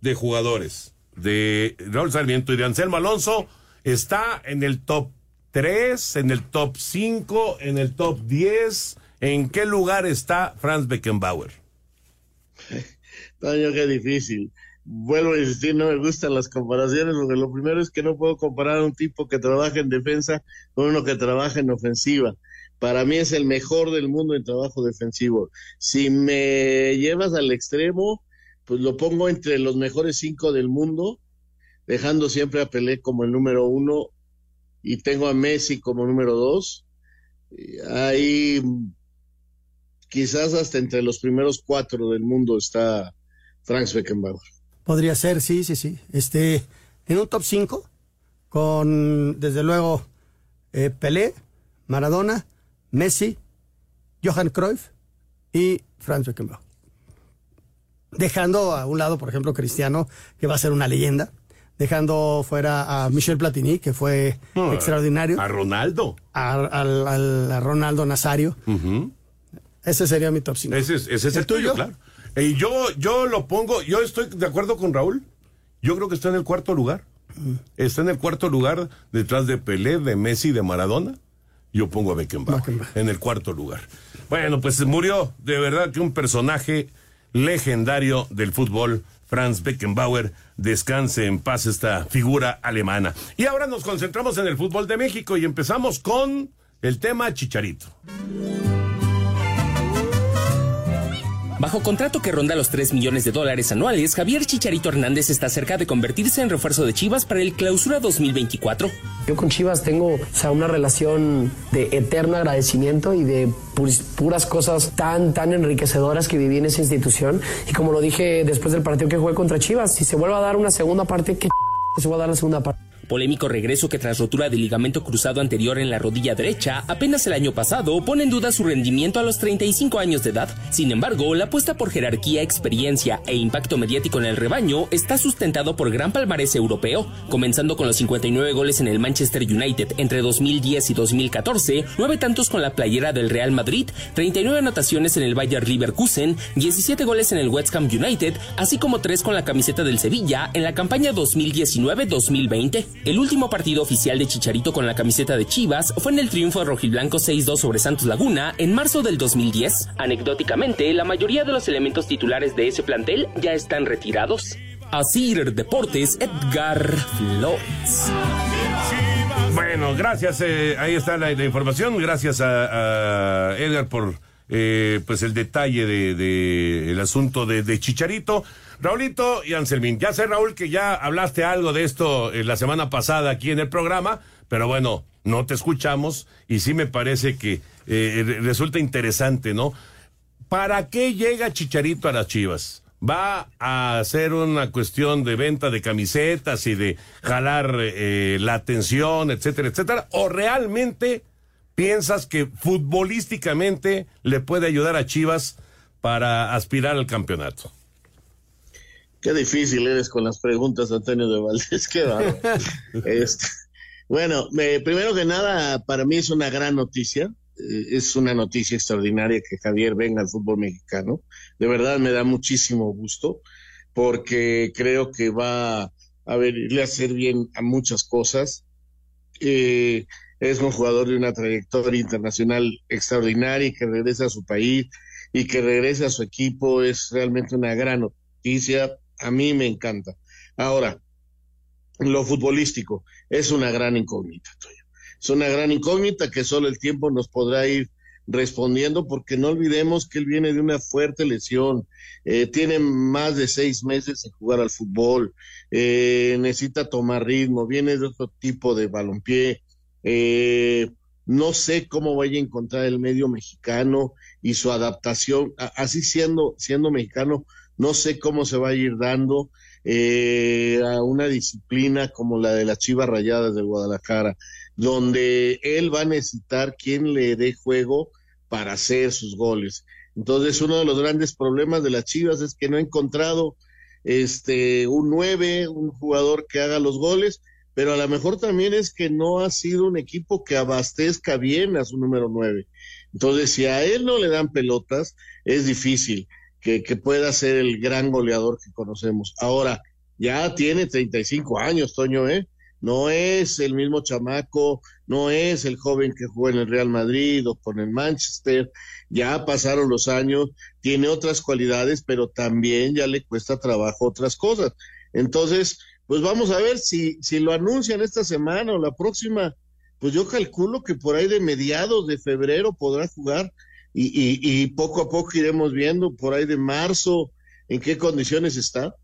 de jugadores de Raúl Sarmiento y de Anselmo Alonso, está en el top 3, en el top 5, en el top 10. ¿En qué lugar está Franz Beckenbauer? Toño, qué difícil vuelvo a insistir, no me gustan las comparaciones, porque lo primero es que no puedo comparar a un tipo que trabaja en defensa con uno que trabaja en ofensiva. Para mí es el mejor del mundo en trabajo defensivo. Si me llevas al extremo, pues lo pongo entre los mejores cinco del mundo, dejando siempre a Pelé como el número uno y tengo a Messi como número dos. Ahí quizás hasta entre los primeros cuatro del mundo está Franz Beckenbauer. Podría ser, sí, sí, sí. Este, en un top 5, con desde luego eh, Pelé, Maradona, Messi, Johan Cruyff y Franz Beckenbauer. Dejando a un lado, por ejemplo, Cristiano, que va a ser una leyenda. Dejando fuera a Michel Platini, que fue extraordinario. A Ronaldo. A, Ronaldo Nazario. Ese sería mi top 5. Ese, es el, tuyo, claro. Y yo, yo lo pongo, yo estoy de acuerdo con Raúl. Yo creo que está en el cuarto lugar. Está en el cuarto lugar detrás de Pelé, de Messi, de Maradona. Yo pongo a Beckenbauer, en el cuarto lugar. Bueno, pues murió de verdad que un personaje legendario del fútbol, Franz Beckenbauer. Descanse en paz esta figura alemana. Y ahora nos concentramos en el fútbol de México y empezamos con el tema Chicharito. Bajo contrato que ronda los 3 millones de dólares anuales, Javier Chicharito Hernández está cerca de convertirse en refuerzo de Chivas para el clausura 2024. Yo con Chivas tengo o sea, una relación de eterno agradecimiento y de puras cosas tan, tan enriquecedoras que viví en esa institución. Y como lo dije después del partido que jugué contra Chivas, si se vuelve a dar una segunda parte, que se va a dar la segunda parte. Polémico regreso que tras rotura de ligamento cruzado anterior en la rodilla derecha, apenas el año pasado pone en duda su rendimiento a los 35 años de edad. Sin embargo, la apuesta por jerarquía, experiencia e impacto mediático en el rebaño está sustentado por gran palmarés europeo, comenzando con los 59 goles en el Manchester United entre 2010 y 2014, 9 tantos con la playera del Real Madrid, 39 anotaciones en el Bayer Leverkusen, 17 goles en el West Ham United, así como 3 con la camiseta del Sevilla en la campaña 2019-2020. El último partido oficial de Chicharito con la camiseta de Chivas fue en el triunfo rojiblanco 6-2 sobre Santos Laguna en marzo del 2010. Anecdóticamente, la mayoría de los elementos titulares de ese plantel ya están retirados. Asir Deportes, Edgar Flores. Bueno, gracias. Eh, ahí está la, información. Gracias a, Edgar por eh, pues el detalle de, el asunto de, Chicharito. Raulito y Anselmín, ya sé Raúl que ya hablaste algo de esto eh, la semana pasada aquí en el programa, pero bueno, no te escuchamos y sí me parece que eh, resulta interesante, ¿no? ¿Para qué llega Chicharito a las Chivas? ¿Va a ser una cuestión de venta de camisetas y de jalar la atención, etcétera, etcétera? ¿O realmente piensas que futbolísticamente le puede ayudar a Chivas para aspirar al campeonato? Qué difícil eres con las preguntas, Antonio de Valdés. Qué este, bueno, primero que nada, para mí es una gran noticia. Eh, es una noticia extraordinaria que Javier venga al fútbol mexicano. De verdad me da muchísimo gusto porque creo que va a venirle a hacer bien a muchas cosas. Eh, es un jugador de una trayectoria internacional extraordinaria y que regresa a su país y que regrese a su equipo es realmente una gran noticia a mí me encanta. Ahora, lo futbolístico es una gran incógnita, Toño. Es una gran incógnita que solo el tiempo nos podrá ir respondiendo, porque no olvidemos que él viene de una fuerte lesión, eh, tiene más de seis meses en jugar al fútbol, eh, necesita tomar ritmo, viene de otro tipo de balompié. Eh, no sé cómo vaya a encontrar el medio mexicano y su adaptación, así siendo, siendo mexicano, no sé cómo se va a ir dando a una disciplina como la de las Chivas Rayadas de Guadalajara donde él va a necesitar quien le dé juego para hacer sus goles. Entonces, uno de los grandes problemas de las Chivas es que no ha encontrado este un nueve, un jugador que haga los goles, pero a lo mejor también es que no ha sido un equipo que abastezca bien a su número nueve. Entonces, si a él no le dan pelotas, es difícil que, que pueda ser el gran goleador que conocemos. Ahora, ya tiene 35 años, Toño, ¿eh? no es el mismo chamaco, no es el joven que jugó en el Real Madrid o con el Manchester, ya pasaron los años, tiene otras cualidades, pero también ya le cuesta trabajo otras cosas. Entonces, pues vamos a ver si, si lo anuncian esta semana o la próxima, pues yo calculo que por ahí de mediados de febrero podrá jugar y, y, poco a poco iremos viendo por ahí de marzo en qué condiciones está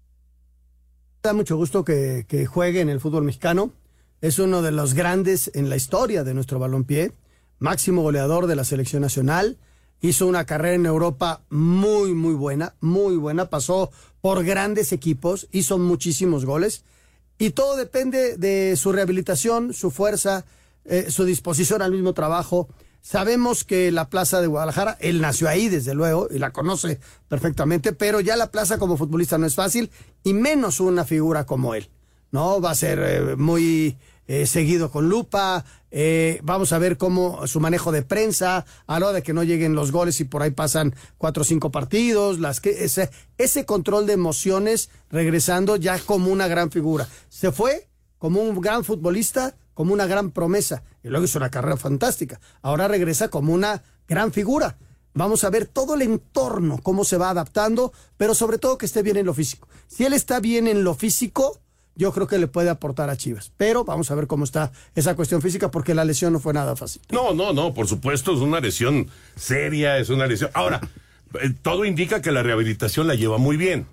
da mucho gusto que, juegue en el fútbol mexicano. Es uno de los grandes en la historia de nuestro balompié, máximo goleador de la selección nacional. Hizo una carrera en Europa muy, muy buena, muy buena. Pasó por grandes equipos, hizo muchísimos goles. Y todo depende de su rehabilitación, su fuerza, eh, su disposición al mismo trabajo. Sabemos que la plaza de Guadalajara, él nació ahí desde luego y la conoce perfectamente, pero ya la plaza como futbolista no es fácil y menos una figura como él. ¿No? Va a ser eh, muy eh, seguido con lupa. Eh, vamos a ver cómo su manejo de prensa, a la hora de que no lleguen los goles y por ahí pasan cuatro o cinco partidos, las que, ese, ese control de emociones regresando ya como una gran figura. Se fue como un gran futbolista, como una gran promesa, y luego hizo una carrera fantástica. Ahora regresa como una gran figura. Vamos a ver todo el entorno, cómo se va adaptando, pero sobre todo que esté bien en lo físico. Si él está bien en lo físico, yo creo que le puede aportar a Chivas. Pero vamos a ver cómo está esa cuestión física, porque la lesión no fue nada fácil. No, no, no, por supuesto, es una lesión seria, es una lesión. Ahora, eh, todo indica que la rehabilitación la lleva muy bien,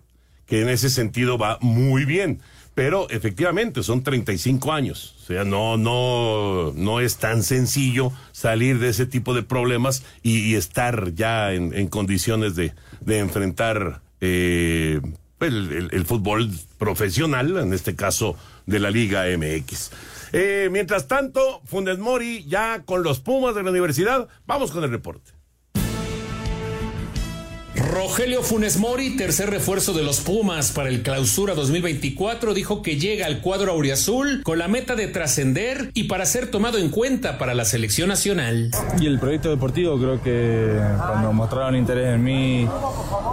que en ese sentido va muy bien pero efectivamente son 35 años. O sea, no, no, no es tan sencillo salir de ese tipo de problemas y, estar ya en, condiciones de, enfrentar eh, el, fútbol profesional, en este caso de la Liga MX. Eh, mientras tanto, Fundes Mori ya con los Pumas de la universidad, vamos con el reporte. Rogelio Funes Mori, tercer refuerzo de los Pumas para el Clausura 2024, dijo que llega al cuadro auriazul con la meta de trascender y para ser tomado en cuenta para la selección nacional. Y el proyecto deportivo, creo que cuando mostraron interés en mí,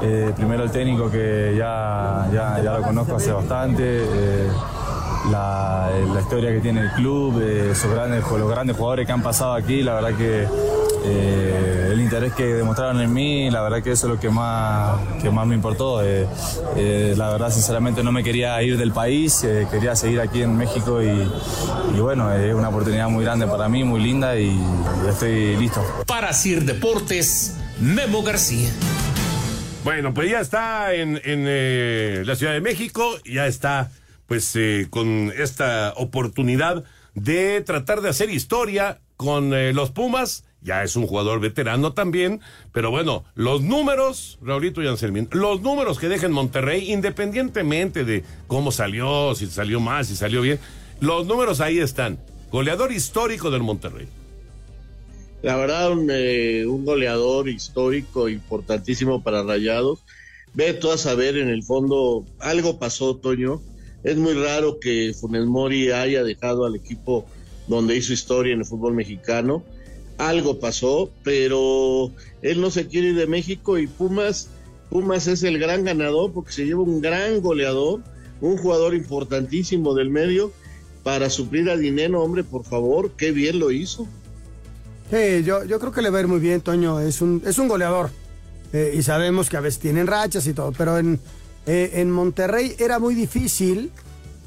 eh, primero el técnico que ya, ya, ya, lo conozco hace bastante. Eh, la, historia que tiene el club, eh, esos grandes, los grandes jugadores que han pasado aquí, la verdad que eh, el interés que demostraron en mí, la verdad que eso es lo que más, que más me importó. Eh, la verdad, sinceramente, no me quería ir del país, quería seguir aquí en México y, bueno, es una oportunidad muy grande para mí, muy linda y, estoy listo. Para Sir Deportes, Memo García. Bueno, pues ya está en, en la Ciudad de México, ya está pues eh, con esta oportunidad de tratar de hacer historia con eh, los Pumas. Ya es un jugador veterano también, pero bueno, los números, Raulito y Anselmín, los números que deja en Monterrey, independientemente de cómo salió, si salió mal, si salió bien, los números ahí están. Goleador histórico del Monterrey. La verdad, un, eh, un goleador histórico importantísimo para Rayados. Ve tú a saber, en el fondo, algo pasó, Toño es muy raro que Funes Mori haya dejado al equipo donde hizo historia en el fútbol mexicano. Algo pasó, pero él no se quiere ir de México y Pumas, Pumas es el gran ganador porque se lleva un gran goleador, un jugador importantísimo del medio para suplir a Dinero, hombre, por favor, qué bien lo hizo. Yo, yo creo que le va a ir muy bien, Toño, es un, es un goleador. Eh, y sabemos que a veces tienen rachas y todo, pero en, eh, en Monterrey era muy difícil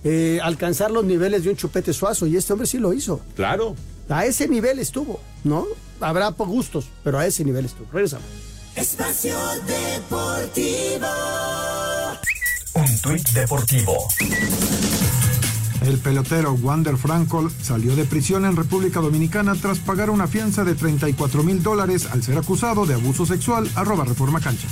eh, alcanzar los niveles de un chupete suazo y este hombre sí lo hizo. Claro. A ese nivel estuvo, ¿no? Habrá por gustos, pero a ese nivel estuvo. Regresamos. Espacio Deportivo. Un tuit deportivo. El pelotero Wander Frankel salió de prisión en República Dominicana tras pagar una fianza de 34 mil dólares al ser acusado de abuso sexual. Arroba Reforma Cancha.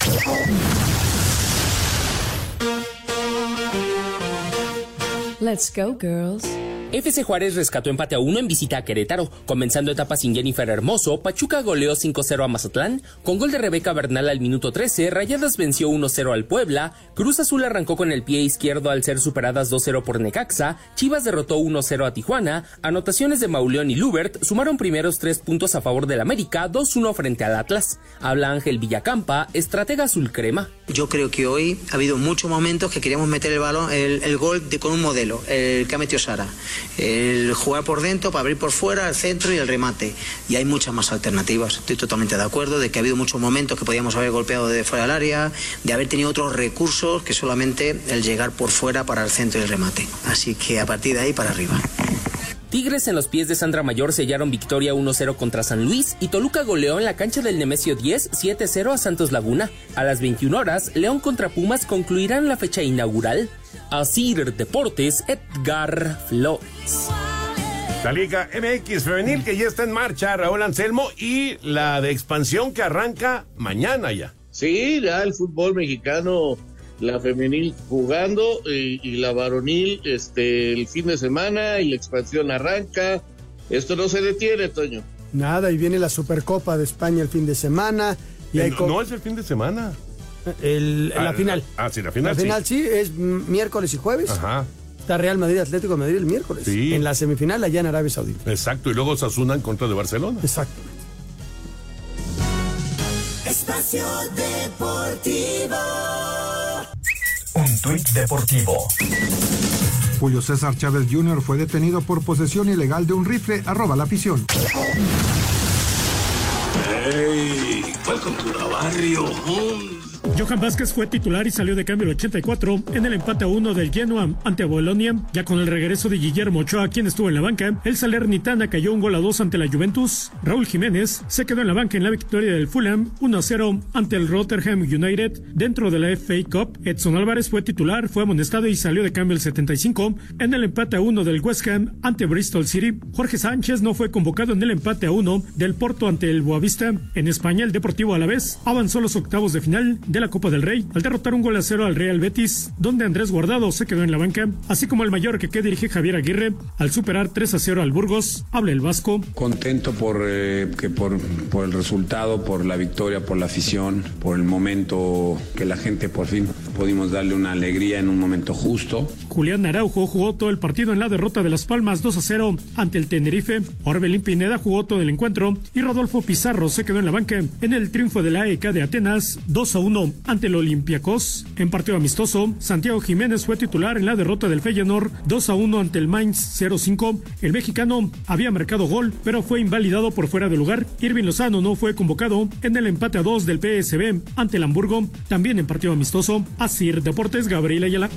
Let's go, girls. FC Juárez rescató empate a uno en visita a Querétaro. Comenzando etapa sin Jennifer Hermoso, Pachuca goleó 5-0 a Mazatlán. Con gol de Rebeca Bernal al minuto 13, Rayadas venció 1-0 al Puebla. Cruz Azul arrancó con el pie izquierdo al ser superadas 2-0 por Necaxa. Chivas derrotó 1-0 a Tijuana. Anotaciones de Mauleón y Lubert sumaron primeros tres puntos a favor del América, 2-1 frente al Atlas. Habla Ángel Villacampa, estratega azul crema. Yo creo que hoy ha habido muchos momentos que queríamos meter el balón, el, gol con un modelo, el que ha metido Sara. El jugar por dentro para abrir por fuera, el centro y el remate. Y hay muchas más alternativas. Estoy totalmente de acuerdo de que ha habido muchos momentos que podíamos haber golpeado de fuera del área, de haber tenido otros recursos que solamente el llegar por fuera para el centro y el remate. Así que a partir de ahí para arriba. Tigres en los pies de Sandra Mayor sellaron victoria 1-0 contra San Luis y Toluca goleó en la cancha del Nemesio 10 7-0 a Santos Laguna. A las 21 horas, León contra Pumas concluirán la fecha inaugural. Asir Deportes, Edgar Flores. La Liga MX Femenil que ya está en marcha, Raúl Anselmo, y la de expansión que arranca mañana ya. Sí, ya el fútbol mexicano, la femenil jugando y, y la varonil este, el fin de semana y la expansión arranca. Esto no se detiene, Toño. Nada, y viene la Supercopa de España el fin de semana. Y hay no, es el fin de semana. el- la Ah, final. Ah, sí, la final. la final sí. sí, es miércoles y jueves. Ajá. Está Real Madrid Atlético de Madrid el miércoles. Sí. En la semifinal allá en Arabia Saudita. Exacto, y luego Sasuna en contra de Barcelona. Exacto. Espacio Deportivo. Un tuit deportivo. Julio César Chávez Jr. fue detenido por posesión ilegal de un rifle. Arroba la afición. ¡Ey! Welcome to the barrio. Johan Vázquez fue titular y salió de cambio el 84 en el empate a uno del Genoa ante Bolonia. Ya con el regreso de Guillermo Ochoa, quien estuvo en la banca, el Salernitana cayó un gol a dos ante la Juventus. Raúl Jiménez se quedó en la banca en la victoria del Fulham 1 a 0 ante el Rotterdam United. Dentro de la FA Cup, Edson Álvarez fue titular, fue amonestado y salió de cambio el 75 en el empate a uno del West Ham ante Bristol City. Jorge Sánchez no fue convocado en el empate a uno del Porto ante el Boavista. En España, el Deportivo Alavés avanzó los octavos de final de la Copa del Rey al derrotar un gol a cero al Real Betis, donde Andrés Guardado se quedó en la banca, así como el Mallorca que dirige Javier Aguirre al superar 3 a 0 al Burgos. Habla el Vasco. Contento por, eh, que por, por el resultado, por la victoria, por la afición, por el momento que la gente por fin pudimos darle una alegría en un momento justo. Julián Araujo jugó todo el partido en la derrota de Las Palmas 2 a 0 ante el Tenerife. Orbelín Pineda jugó todo el encuentro y Rodolfo Pizarro se quedó en la banca en el triunfo de la AEK de Atenas 2 a 1 ante el Olympiacos. En partido amistoso, Santiago Jiménez fue titular en la derrota del Feyenoord 2 a 1 ante el Mainz 05. El mexicano había marcado gol, pero fue invalidado por fuera de lugar. Irving Lozano no fue convocado en el empate a 2 del PSB ante el Hamburgo, también en partido amistoso. Así Deportes Gabriel Ayala.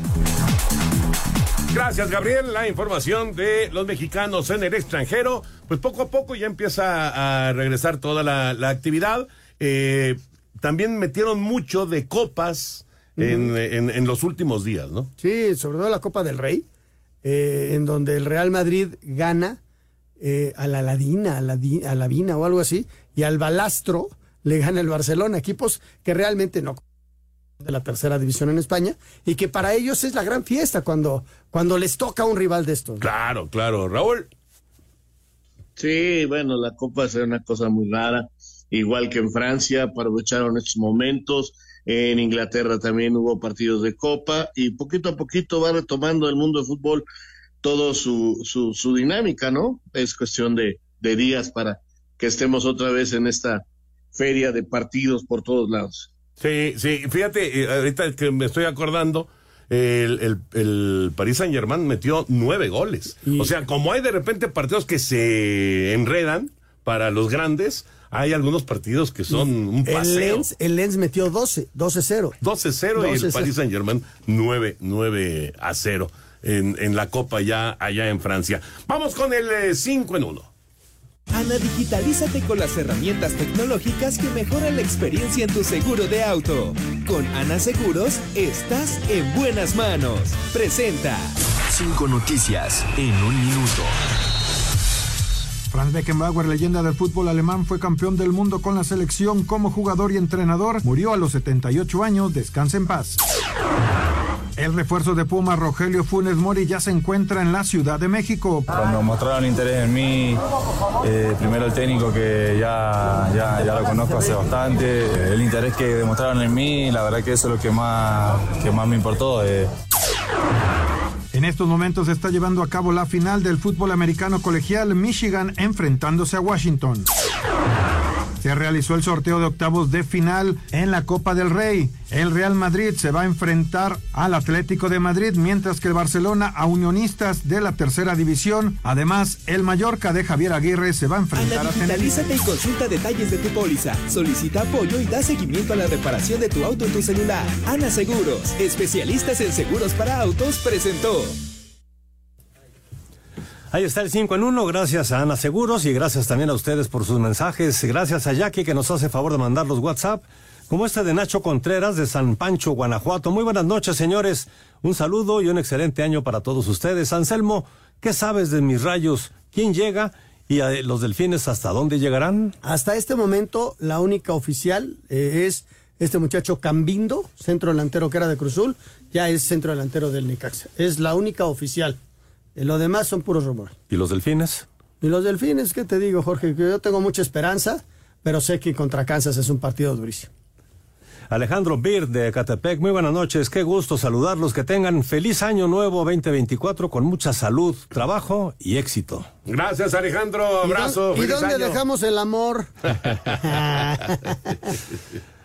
Gracias, Gabriel. La información de los mexicanos en el extranjero. Pues poco a poco ya empieza a regresar toda la, la actividad. Eh, también metieron mucho de copas en, en- en los últimos días, ¿no? Sí, sobre todo la Copa del Rey, eh, en donde el Real Madrid gana eh, a la Ladina, a la, a la Vina o algo así, y al Balastro le gana el Barcelona, equipos que realmente no de la tercera división en España y que para ellos es la gran fiesta cuando, cuando les toca un rival de estos. Claro, claro. Raúl. Sí, bueno, la Copa será una cosa muy rara, igual que en Francia, aprovecharon estos momentos. En Inglaterra también hubo partidos de Copa y poquito a poquito va retomando el mundo del fútbol todo su, su, su dinámica, ¿no? Es cuestión de, de días para que estemos otra vez en esta feria de partidos por todos lados. Sí, sí, fíjate, eh, ahorita que me estoy acordando, el, el, el Paris Saint Germain metió nueve goles. O sea, como hay de repente partidos que se enredan, para los grandes, hay algunos partidos que son un El paseo. Lens, el Lens metió 12, 12-0. 12-0 y el 12-0. Paris Saint Germain 9, 9 a 0 en, en la Copa ya allá en Francia. Vamos con el 5 en 1. Ana, digitalízate con las herramientas tecnológicas que mejoran la experiencia en tu seguro de auto. Con Ana Seguros, estás en buenas manos. Presenta. Cinco noticias en un minuto. Franz Beckenbauer, leyenda del fútbol alemán, fue campeón del mundo con la selección como jugador y entrenador. Murió a los 78 años. Descansa en paz. El refuerzo de Puma, Rogelio Funes Mori, ya se encuentra en la Ciudad de México. Cuando mostraron interés en mí, eh, primero el técnico que ya, ya, ya lo conozco hace bastante, el interés que demostraron en mí, la verdad que eso es lo que más, que más me importó. eh. En estos momentos se está llevando a cabo la final del fútbol americano colegial, Michigan enfrentándose a Washington. Se realizó el sorteo de octavos de final en la Copa del Rey. El Real Madrid se va a enfrentar al Atlético de Madrid, mientras que el Barcelona a Unionistas de la tercera división. Además, el Mallorca de Javier Aguirre se va a enfrentar Ana, a digitalízate y consulta detalles de tu póliza. Solicita apoyo y da seguimiento a la reparación de tu auto en tu celular. Ana Seguros, especialistas en seguros para autos, presentó. Ahí está el 5 en 1, gracias a Ana Seguros y gracias también a ustedes por sus mensajes. Gracias a Jackie que nos hace favor de mandar los WhatsApp, como este de Nacho Contreras de San Pancho, Guanajuato. Muy buenas noches, señores. Un saludo y un excelente año para todos ustedes. Anselmo, ¿qué sabes de mis rayos? ¿Quién llega? ¿Y a los delfines hasta dónde llegarán? Hasta este momento, la única oficial eh, es este muchacho Cambindo, centro delantero que era de Cruzul, ya es centro delantero del Necaxa. Es la única oficial. Eh, lo demás son puros rumores. ¿Y los delfines? Y los delfines, ¿qué te digo, Jorge? Que yo tengo mucha esperanza, pero sé que contra Kansas es un partido durísimo. Alejandro Bir de Catepec, muy buenas noches, qué gusto saludarlos, que tengan feliz año nuevo 2024 con mucha salud, trabajo y éxito. Gracias, Alejandro. ¿Y Abrazo. ¿Y, dónde año. dejamos el amor?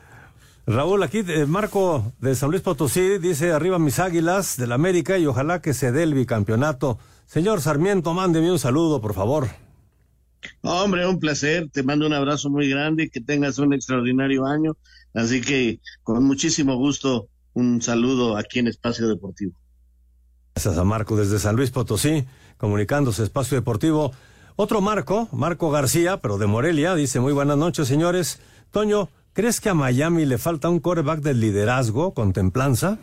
Raúl, aquí eh, Marco de San Luis Potosí dice arriba mis águilas del América y ojalá que se dé el bicampeonato. Señor Sarmiento, mándeme un saludo, por favor. Hombre, un placer. Te mando un abrazo muy grande. Que tengas un extraordinario año. Así que, con muchísimo gusto, un saludo aquí en Espacio Deportivo. Gracias a Marco desde San Luis Potosí, comunicándose Espacio Deportivo. Otro Marco, Marco García, pero de Morelia, dice muy buenas noches, señores. Toño, ¿crees que a Miami le falta un coreback del liderazgo con templanza?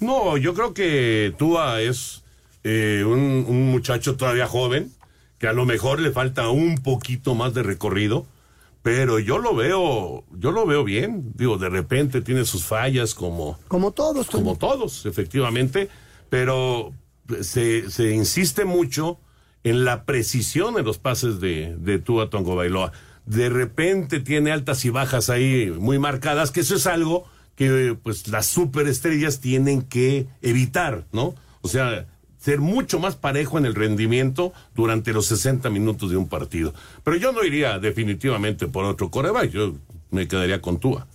No, yo creo que Tua es eh, un, un muchacho todavía joven, que a lo mejor le falta un poquito más de recorrido, pero yo lo veo, yo lo veo bien. Digo, de repente tiene sus fallas como, Como todos. como todos, efectivamente, pero se, se insiste mucho en la precisión en los pases de, de Tua Tongo Bailoa. De repente tiene altas y bajas ahí muy marcadas, que eso es algo que pues las superestrellas tienen que evitar, ¿no? O sea, ser mucho más parejo en el rendimiento durante los 60 minutos de un partido. Pero yo no iría definitivamente por otro coreback, yo me quedaría con Tua.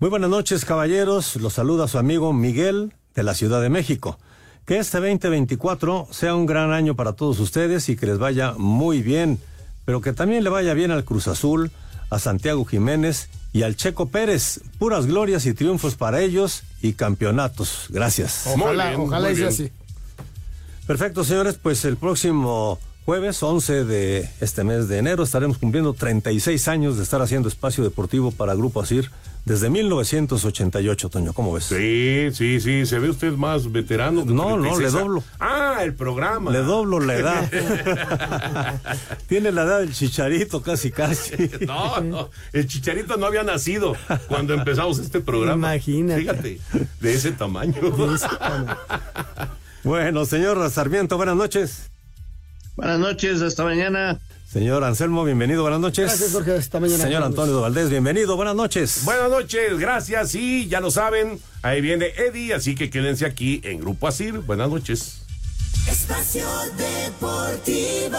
Muy buenas noches, caballeros. Los saluda su amigo Miguel de la Ciudad de México. Que este 2024 sea un gran año para todos ustedes y que les vaya muy bien, pero que también le vaya bien al Cruz Azul, a Santiago Jiménez y al Checo Pérez. Puras glorias y triunfos para ellos y campeonatos. Gracias. Ojalá, ojalá sea así. Perfecto, señores, pues el próximo jueves 11 de este mes de enero estaremos cumpliendo 36 años de estar haciendo espacio deportivo para Grupo Asir desde 1988, Toño, ¿cómo ves? Sí, sí, sí, se ve usted más veterano. que No, no, 36 le doblo. Ah, el programa. Le doblo la edad. Tiene la edad del chicharito casi, casi. No, no, el chicharito no había nacido cuando empezamos este programa. Imagínate. Fíjate, de ese tamaño. Bueno, señor Sarmiento, buenas noches. Buenas noches, hasta mañana. Señor Anselmo, bienvenido, buenas noches. Gracias, Jorge, hasta mañana. Señor Antonio Valdés, bienvenido, buenas noches. Buenas noches, gracias. Y ya lo saben, ahí viene Eddie, así que quédense aquí en Grupo Asir. Buenas noches. Espacio Deportivo.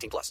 18 plus.